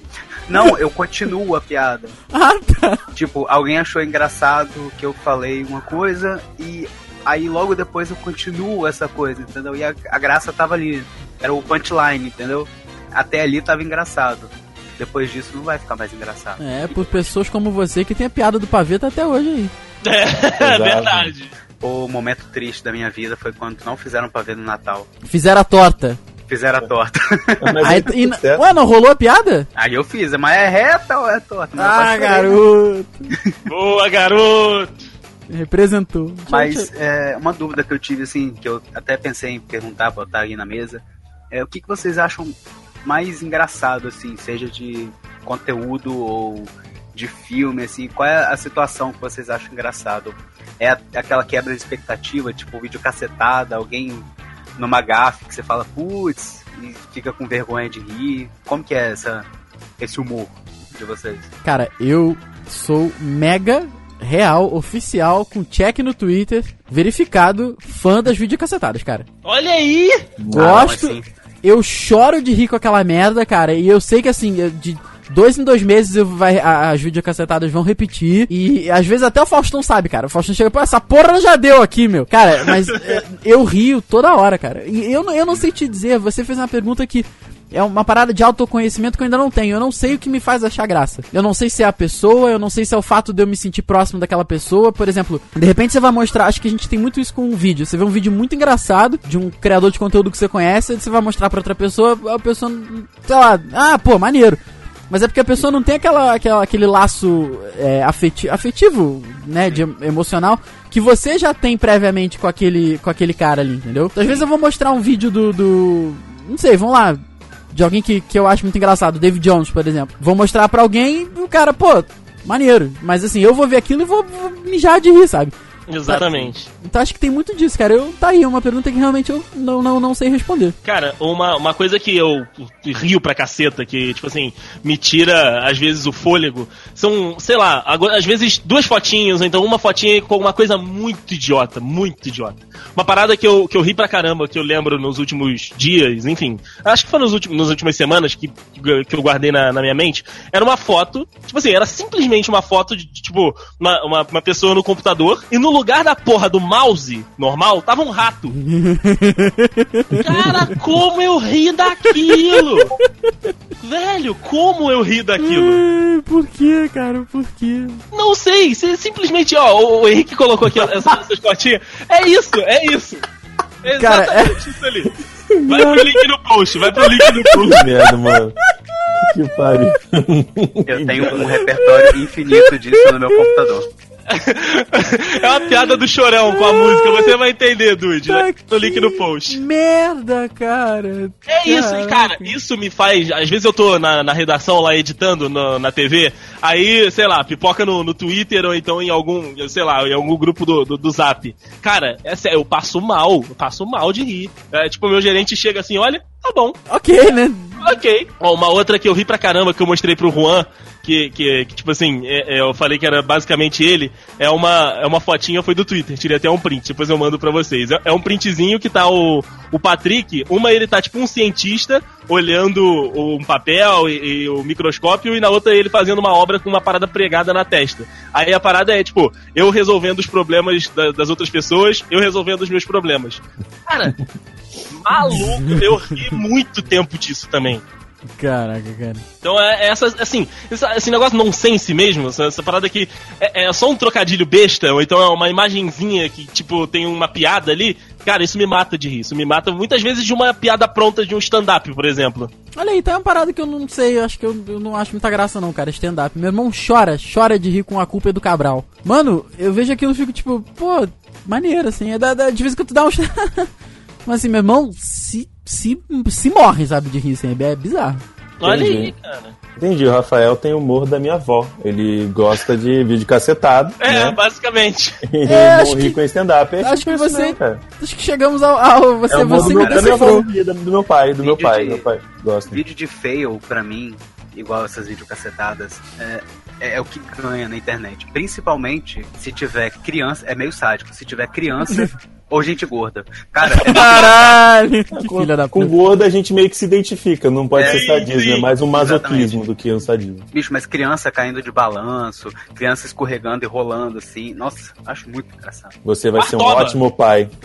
Não, eu continuo a piada. Ah, tá. Tipo, alguém achou engraçado que eu falei uma coisa e aí logo depois eu continuo essa coisa, entendeu? E a, a graça tava ali. Era o punchline, entendeu? Até ali tava engraçado. Depois disso não vai ficar mais engraçado. É, por pessoas como você que tem a piada do paveta até hoje aí. É, verdade. O momento triste da minha vida foi quando não fizeram pra ver no Natal. Fizeram a torta. Fizeram a torta. Aí, e, ué, não rolou a piada? Aí eu fiz, mas é reta ou é torta? Mas Ah, garoto. Boa, garoto! Representou. Mas é, uma dúvida que eu tive, assim, que eu até pensei em perguntar, botar aí na mesa, é o que, que vocês acham mais engraçado, assim, seja de conteúdo ou de filme, assim, qual é a situação que vocês acham engraçado? É aquela quebra de expectativa, tipo vídeo cacetada, alguém numa gafe que você fala, putz, e fica com vergonha de rir. Como que é essa, esse humor de vocês? Cara, eu sou mega real, oficial, com check no Twitter, verificado, fã das videocassetadas, cara. Olha aí! Gosto. Ah, mas sim. eu choro de rir com aquela merda, cara. E eu sei que assim, de dois em dois meses vai, a- as videocassetadas vão repetir. E às vezes até o Faustão sabe, cara. O Faustão chega, pô, essa porra já deu aqui, meu. Cara, mas é, eu rio toda hora, cara. E eu, não- eu não sei te dizer, você fez uma pergunta que. É uma parada de autoconhecimento que eu ainda não tenho. Eu não sei o que me faz achar graça. Eu não sei se é a pessoa, eu não sei se é o fato de eu me sentir próximo daquela pessoa. Por exemplo, de repente você vai mostrar. Acho que a gente tem muito isso com um vídeo. Você vê um vídeo muito engraçado de um criador de conteúdo que você conhece, você vai mostrar pra outra pessoa, a pessoa, sei lá, ah, pô, maneiro. Mas é porque a pessoa não tem aquela, aquela, aquele laço é, afeti afetivo, né, de, emocional, que você já tem previamente com aquele, com aquele cara ali, entendeu? Então, às vezes eu vou mostrar um vídeo do, do não sei, vamos lá, de alguém que, que eu acho muito engraçado, David Jones, por exemplo. Vou mostrar pra alguém e o cara, pô, maneiro. Mas assim, eu vou ver aquilo e vou, vou mijar de rir, sabe? Exatamente. Então acho que tem muito disso, cara. Eu, tá aí, é uma pergunta que realmente eu não, não, não sei responder. Cara, uma, uma coisa que eu rio pra caceta, que, tipo assim, me tira, às vezes, o fôlego, são, sei lá, agora, às vezes duas fotinhas, ou então uma fotinha com uma coisa muito idiota, muito idiota. Uma parada que eu, que eu ri pra caramba, que eu lembro nos últimos dias, enfim, acho que foi nos últimos, nas últimas semanas que, que eu guardei na, na minha mente, era uma foto, tipo assim, era simplesmente uma foto de, tipo, uma, uma, uma pessoa no computador, e no lugar da porra do mouse normal, tava um rato. Cara, como eu ri daquilo! Velho, como eu ri daquilo? Por que, cara? Por que? Não sei, você simplesmente, ó, o, o Henrique colocou aqui ó, essa- essas fotinhas. É isso, é isso. É Cara, exatamente isso ali. Vai pro link no post, vai pro link no post. Que merda, mano. Que pariu. Eu tenho um repertório infinito disso no meu computador. É uma piada do chorão com a música, você vai entender, Dude. Tá Né? No link no post. Merda, cara. É isso, e cara, isso me faz. Às vezes eu tô na, na redação lá editando no- na TV, aí, sei lá, pipoca no, no Twitter ou então em algum, sei lá, em algum grupo do, do, do Zap. Cara, é sério, eu passo mal, eu passo mal de rir. É, tipo, meu gerente chega assim, olha, tá bom, Ok, né? Ok. Ó, uma outra que eu ri pra caramba que eu mostrei pro Juan, que, que, que, tipo assim, é- é, eu falei que era basicamente ele, é uma, é uma fotinha, foi do Twitter, tirei até um print, depois eu mando pra vocês. É, é um printzinho que tá o, o Patrick, uma ele tá tipo um cientista, olhando um papel e, e o microscópio, e na outra ele fazendo uma obra com uma parada pregada na testa. Aí a parada é, tipo, eu resolvendo os problemas da- das outras pessoas, eu resolvendo os meus problemas. Cara, maluco, eu ri muito tempo disso também. Caraca, cara. Então é, é essa, assim, essa- esse negócio nonsense mesmo, essa, essa parada que é, é só um trocadilho besta, ou então é uma imagenzinha que, tipo, tem uma piada ali, cara, isso me mata de rir. Isso me mata muitas vezes de uma piada pronta de um stand-up, por exemplo. Olha aí, tá uma parada que eu não sei, eu acho que eu, eu não acho muita graça não, cara, stand-up. Meu irmão chora, chora de rir com a culpa é do Cabral. Mano, eu vejo aquilo e fico tipo, pô, maneiro, assim, é da, da, de vez em quando tu dá um... Mas assim, meu irmão se, se, se morre, sabe, de rir, assim, é bizarro. Olha aí, Entendi. cara. Entendi, o Rafael tem o humor da minha avó. Ele gosta de vídeo cacetado, É, né? basicamente. E É, não acho que- com stand-up. É acho que você- não, cara. Acho que chegamos ao... ao você, É você do me meu, da minha avó, do meu pai, do meu Vídeo pai, de- meu pai gosta. Vídeo de fail, pra mim, igual essas videocacetadas, é, é, é o que ganha na internet. Principalmente se tiver criança, é meio sádico, se tiver criança ou gente gorda. Cara, é Caralho, que filha da Com puta. gordo a gente meio que se identifica, não pode É, ser sadismo, sim, é mais um masoquismo exatamente. do que um sadismo. bicho, mas criança caindo de balanço, criança escorregando e rolando assim. Nossa, acho muito engraçado. Você vai ser um ótimo pai.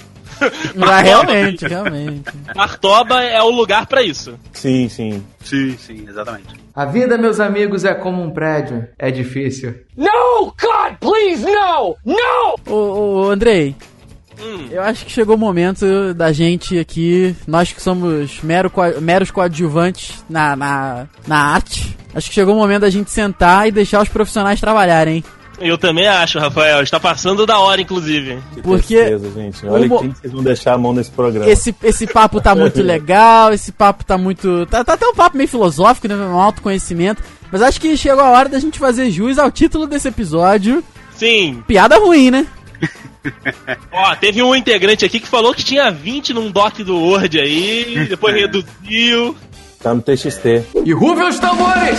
Ah, realmente, realmente. Martoba é o lugar pra isso. Sim, sim. Sim, sim, exatamente. A vida, meus amigos, é como um prédio. É difícil. No! God, please, no! No! Ô, ô, Andrei, Hum. eu acho que chegou o momento da gente aqui, nós que somos mero, meros coadjuvantes na, na, na arte, acho que chegou o momento da gente sentar e deixar os profissionais trabalharem, hein? Eu também acho, Rafael. Está passando da hora, inclusive. Que Porque tristeza, gente. Olha mo- quem que vocês vão deixar a mão nesse programa. Esse, esse papo tá muito legal, esse papo tá muito. Tá, tá até um papo meio filosófico, né? Um autoconhecimento. Mas acho que chegou a hora da gente fazer jus ao título desse episódio. Sim. Piada ruim, né? Ó, teve um integrante aqui que falou que tinha 20 num doc do Word aí, depois reduziu. Tá no TXT. E rufem os tambores!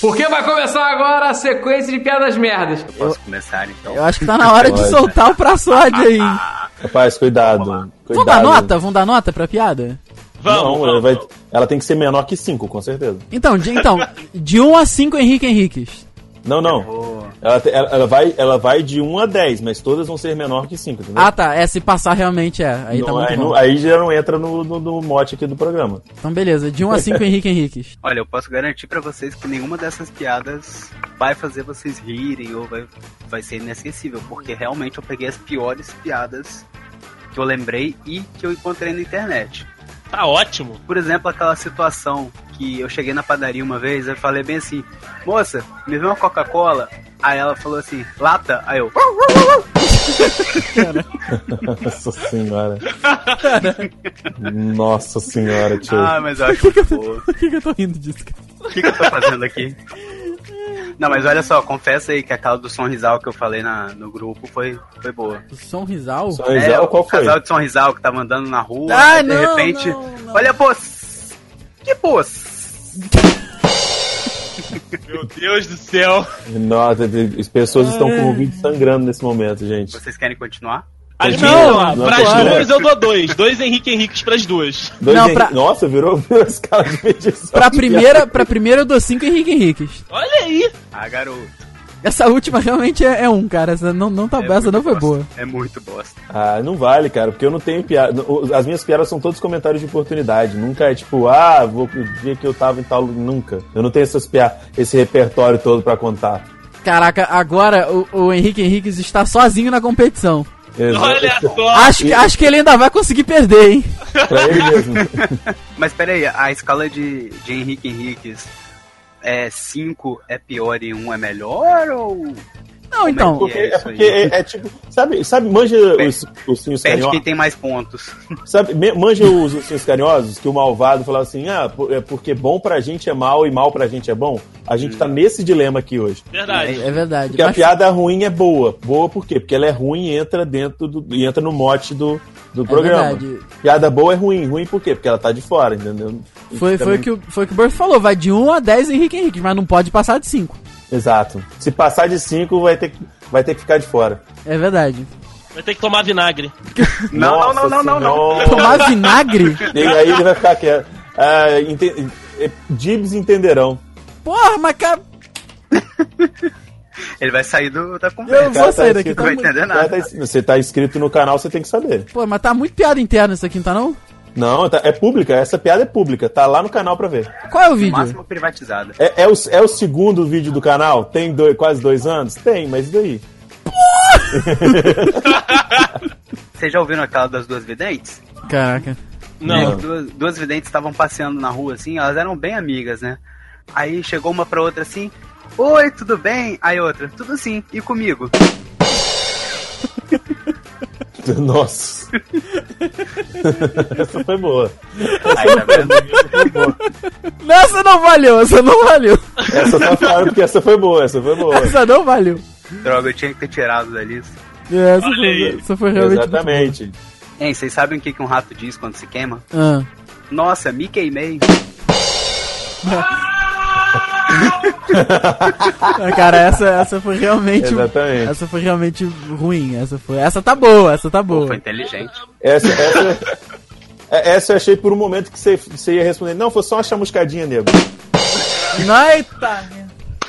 Porque vai começar agora a sequência de piadas merdas. Posso começar então? Eu acho que tá na hora de soltar o praçódio aí. Rapaz, cuidado. Vão cuidado. dar nota? Vão dar nota pra piada? Vamos, Não, vamos, ela, vai- ela tem que ser menor que 5, com certeza. Então, de, então, de 1 a 5 Henrique Henriques. Não, não. Ela, ela- ela vai, ela vai de 1 a 10, mas todas vão ser menor que 5, entendeu? Ah, tá. É, se passar realmente é. Aí tá Não, muito aí, não- aí já não entra no, no, no mote aqui do programa. Então, beleza. De 1 a 5 Henrique Henriques. Olha, eu posso garantir pra vocês que nenhuma dessas piadas vai fazer vocês rirem ou vai, vai ser inesquecível, porque realmente eu peguei as piores piadas que eu lembrei e que eu encontrei na internet. Tá ótimo. Por exemplo, aquela situação que eu cheguei na padaria uma vez, eu falei bem assim, moça, me vê uma Coca-Cola? Aí ela falou assim, lata? Aí eu, Nossa senhora. Nossa senhora, tio. ah, mas eu acho muito boa. Por que, que eu tô rindo disso, cara? O que, que eu tô fazendo aqui? Não, mas olha só, confessa aí que aquela do Sonrisal que eu falei na, no grupo foi, foi boa. O Som Rizal? Só Rizal, o qual foi? casal de Sonrisal que tava andando na rua, Ah, de não, repente, não, não. olha poça, que poça? Meu Deus do céu. Nossa, as pessoas estão com o ouvido sangrando nesse momento, gente. Vocês querem continuar? As Não, não, pras não. duas eu dou dois. Dois Henrique Henriques pras duas. Dois Não, pra- Nossa, virou, virou a escala de medição. Pra primeira, pra primeira eu dou 5 Henrique Henriques. Olha aí. Ah, garoto. Essa última realmente é, é um, cara. Essa não, não tá, É essa não foi bosta. boa. É muito bosta. Ah, não vale, cara, porque eu não tenho piada. o- As minhas piadas são todos comentários de oportunidade. Nunca é tipo, ah, vou ver que eu tava em tal. Nunca. Eu não tenho essas piadas, esse repertório todo pra contar. Caraca, agora o, o Henrique está sozinho na competição. Exato. Olha só. Acho, que- acho que ele ainda vai conseguir perder, hein? Pra ele mesmo. Mas pera aí, a escala de, de Henrique Henriques é 5 é pior e 1 um é melhor ou Não, então. Como Porque, é é porque é, é tipo. Sabe, sabe manja Perde- os ursinhos perde carinhosos? quem tem mais pontos? Sabe, manja os ursinhos carinhosos que o malvado falava assim: ah, é porque bom pra gente é mal e mal pra gente é bom? A gente tá nesse dilema aqui hoje. Verdade. É verdade. Porque a Mas- piada ruim é boa. Boa por quê? Porque ela é ruim e entra dentro do. e entra no mote do, do programa. É verdade. Piada boa é ruim. Ruim por quê? Porque ela tá de fora, entendeu? Foi, Isso foi, também- que o, foi o que o Burf falou, vai de 1 a 10 Henrique Henrique, mas não pode passar de 5. Exato. Se passar de 5, vai ter, que- vai ter que ficar de fora. É verdade. Vai ter que tomar vinagre. Não, não, Nossa não, não, não, não. Tomar vinagre? E aí ele vai ficar quieto. Ah, ente- Dibs entenderão. Porra, mas cara, Ele vai sair do, da eu conversa. vou sair daqui. escrito- Tá Não vai muito... entender Cara, nada. tá- Você tá inscrito no canal, você tem que saber. Pô, mas tá muito piada interna isso aqui, não tá não? Não, tá- é pública, essa piada é pública, tá lá no canal pra ver. Qual é o No vídeo? máximo privatizada. É, é o, é o segundo vídeo do canal? Tem dois- quase dois anos? Tem, mas e daí? Vocês já ouviram aquela das duas videntes? Caraca. Não. Duas, duas videntes estavam passeando na rua assim, elas eram bem amigas, né? Aí chegou uma pra outra assim: Oi, tudo bem? Aí outra: Tudo sim, e comigo? Nossa. essa foi boa. Aí tá vendo? Essa não valeu, essa não valeu. Essa tá falando porque essa foi boa, essa foi boa. Essa não valeu. Droga, eu tinha que ter tirado da lista. É, Essa foi, essa foi realmente. Exatamente. Hein, vocês sabem o que, que um rato diz quando se queima? boa. Nossa, me queimei. Ah, cara, essa, essa foi realmente. Exatamente. Essa foi realmente ruim. Essa foi. Essa tá boa, essa tá boa. foi inteligente. Essa, essa, é- essa eu achei por um momento que você, você ia responder. Não, foi só uma chamuscadinha, nego. Eita!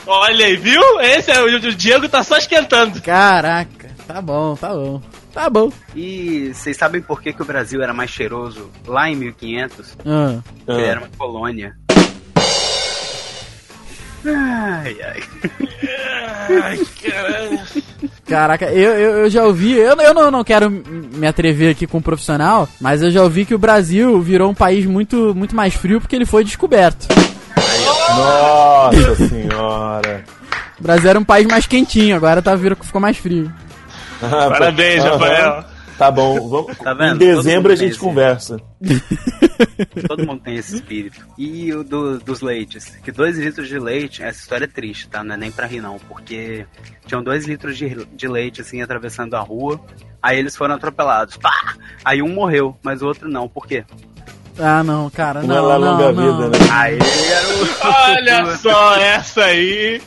Olha aí, viu? Esse é o, o Diego tá só esquentando. Caraca, tá bom, tá bom. Tá bom. E vocês sabem por que, que o Brasil era mais cheiroso lá em 1500? Ah. Ele Ah. era uma colônia. Ai, ai. Ai, caralho. Caraca, eu, eu, eu já ouvi, eu, eu não, não quero me atrever aqui com um profissional, mas eu já ouvi que o Brasil virou um país muito, muito mais frio porque ele foi descoberto. Nossa senhora. O Brasil era um país mais quentinho, agora tá virou, ficou mais frio. Ah, Parabéns. Rafael. Tá bom, vamos, Tá vendo? em dezembro a gente tem conversa. Todo mundo tem esse espírito. E o do- dos leites. Que dois litros de leite, essa história é triste, tá? Não é nem pra rir, não. Porque tinham dois litros de, de leite, assim, atravessando a rua. Aí eles foram atropelados. Pá! Aí um morreu, mas o outro não. Por quê? Ah, não, cara, Não é não, não, longa não. vida, né? Aí. Olha só, essa aí.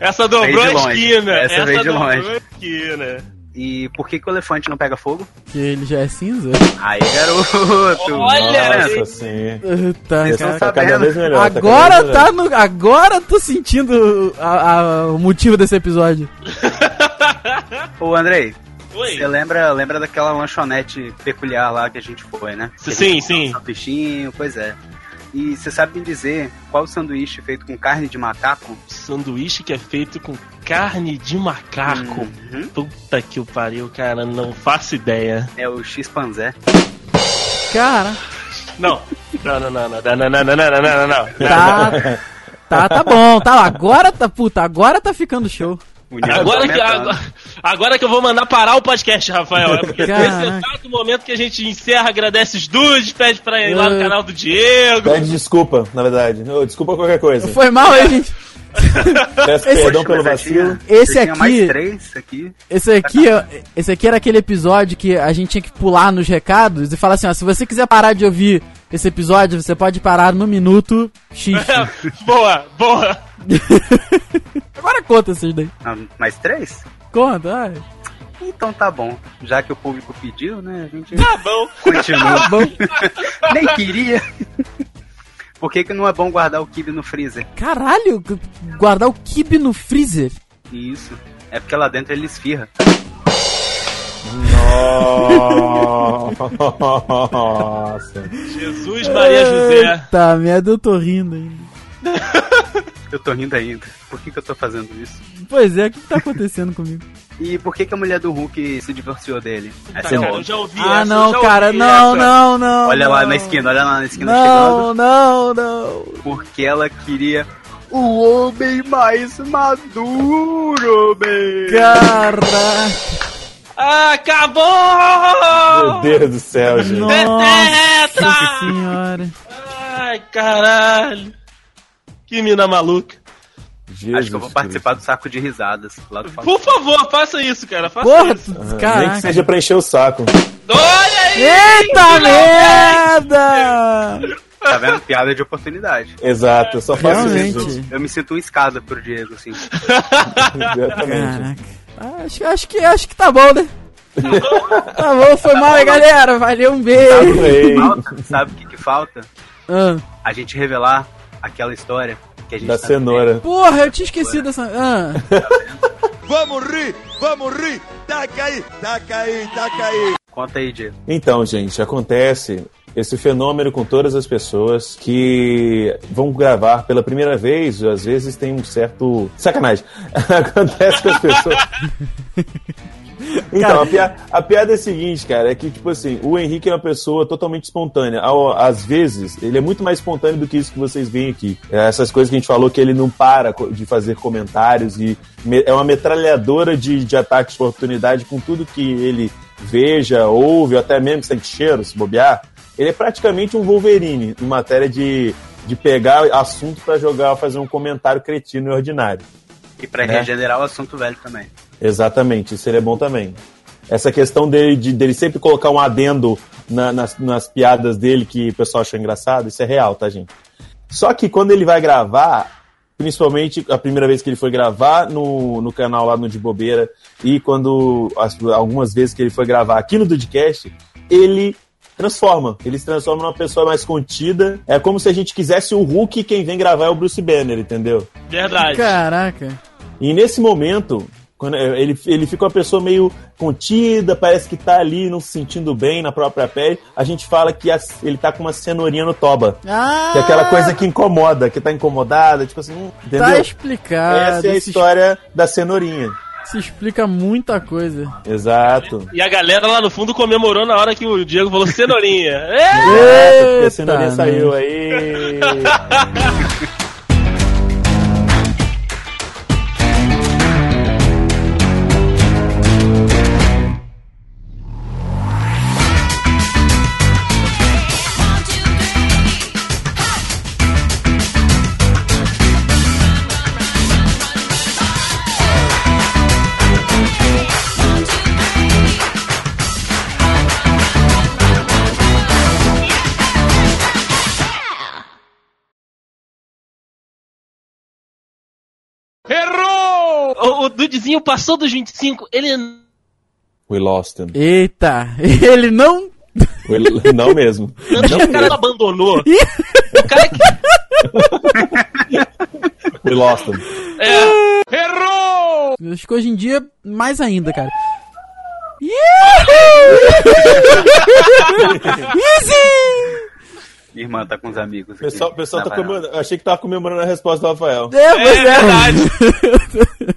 Essa dobrou a esquina. Essa veio de dobrou longe. a esquina. E por que, que o elefante não pega fogo? Que ele já é cinza? Aí, garoto. Olha! Nossa, sim. Tá, Vocês cara. Tá cada vez melhor. tá Agora vez tá no. Agora tô sentindo a- a- o motivo desse episódio. Ô, Andrei, Oi. você lembra, lembra daquela lanchonete peculiar lá que a gente foi, né? Sim, sim. um Sanduichinho, pois é. E você sabe me dizer qual sanduíche feito com carne de macaco? Sanduíche que é feito com carne de macaco. Uhum. Puta que o pariu, cara. Não faço ideia. É o X-Panzé. Cara, Não. Não, não, não, não, não, não, não, não, não, não, não, não. tá. Tá, tá bom, tá. Agora tá, puta, agora tá ficando show. Agora que, agora, agora que eu vou mandar parar o podcast, Rafael. É porque Caraca. nesse exato momento que a gente encerra, agradece os dudes, pede pra ir lá no É. canal do Diego. Pede desculpa, na verdade. Ô, desculpa qualquer coisa. Foi mal aí, gente. Peço Esse- perdão pelo vacilo. tinha- Esse aqui- três aqui. Esse aqui, esse aqui era aquele episódio que a gente tinha que pular nos recados e falar assim, ó, se você quiser parar de ouvir esse episódio, você pode parar no minuto X. boa, boa. Agora conta esses daí. Ah, mais três? Conta, ai. Então tá bom. Já que o público pediu, né? A gente Tá bom. continua. Tá bom. Nem queria. Por que, que não é bom guardar o kibe no freezer? Caralho, gu- guardar o kibe no freezer. Isso. É porque lá dentro ele esfirra. Nossa. Jesus Maria José. Eita, merda, eu tô rindo ainda. Eu tô rindo ainda. Por que, que eu tô fazendo isso? Pois é, o que que tá acontecendo comigo? E por que, que a mulher do Hulk se divorciou dele? Tá, Essa é cara, outra. eu já ouvi Ah, essa, não, já cara, ouvi não, essa. não, não. Olha lá não. na esquina, olha lá na esquina chegando. Não, não, não. Porque ela queria o homem mais maduro, bem. Caraca. Acabou! Meu Deus do céu, gente. Nossa senhora. Ai, caralho. Que mina maluca. Jesus Acho que eu vou participar do saco de risadas lá do Por favor, faça isso, cara. Faça Porra, isso. tu- Cristo. Nem que caraca. seja pra encher o saco. Olha aí! Eita merda! Tá vendo? Piada de oportunidade. Exato, eu só faço isso. Realmente. Eu me sinto um escada pro Diego, assim. Exatamente. Caraca. Acho, acho, que, acho que tá bom, né? tá bom, foi mal aí, galera. Valeu, um Sabe beijo. o que que falta? Sabe o que, que falta? Ah. A gente revelar aquela história que a gente Da tá cenoura. Porra, eu tinha esquecido dessa. Ah. Vamos rir, vamos rir. Taca aí, taca aí, taca aí. Conta aí, Diego. Então, gente, acontece esse fenômeno com todas as pessoas que vão gravar pela primeira vez, às vezes tem um certo. Sacanagem. Acontece com as pessoas. Então, a, pia- a piada é a seguinte, cara, é que, tipo assim, o Henrique é uma pessoa totalmente espontânea. Às vezes, ele é muito mais espontâneo do que isso que vocês veem aqui. É essas coisas que a gente falou que ele não para de fazer comentários e é uma metralhadora de, de ataques de oportunidade com tudo que ele veja, ouve, ou até mesmo sente cheiro, se bobear. Ele é praticamente um Wolverine em matéria de, de pegar assunto pra jogar, fazer um comentário cretino e ordinário. E pra É. regenerar o assunto velho também. Exatamente, isso seria bom também. Essa questão dele, de, dele sempre colocar um adendo na- nas, nas piadas dele que o pessoal achou engraçado, isso é real, tá, gente? Só que quando ele vai gravar, principalmente a primeira vez que ele foi gravar no, no canal lá no De Bobeira, e quando as- algumas vezes que ele foi gravar aqui no Dudcast, ele transforma. Ele se transforma numa pessoa mais contida. É como se a gente quisesse o Hulk e quem vem gravar é o Bruce Banner, entendeu? Verdade. Caraca. E nesse momento, quando ele, ele fica uma pessoa meio contida, parece que tá ali não se sentindo bem na própria pele. A gente fala que as- ele tá com uma cenourinha no toba. Ah, Que é aquela coisa que incomoda, que tá incomodada, tipo assim, hum, entendeu? Tá explicado. Essa é a história da cenourinha. Isso explica muita coisa. Exato. E a galera lá no fundo comemorou na hora que o Diego falou cenourinha. Exato, porque a Eita, cenourinha saiu aí. O, o Dudezinho passou dos 25, ele We lost him. Eita, ele não. We- Não mesmo. não, o cara não abandonou. o cara que. We lost him. É, Errou! Acho que hoje em dia, mais ainda, cara. Easy! Irmã tá com os amigos. O pessoal, aqui, pessoal tá comemorando. Achei que tava comemorando a resposta do Rafael. É, pois é verdade.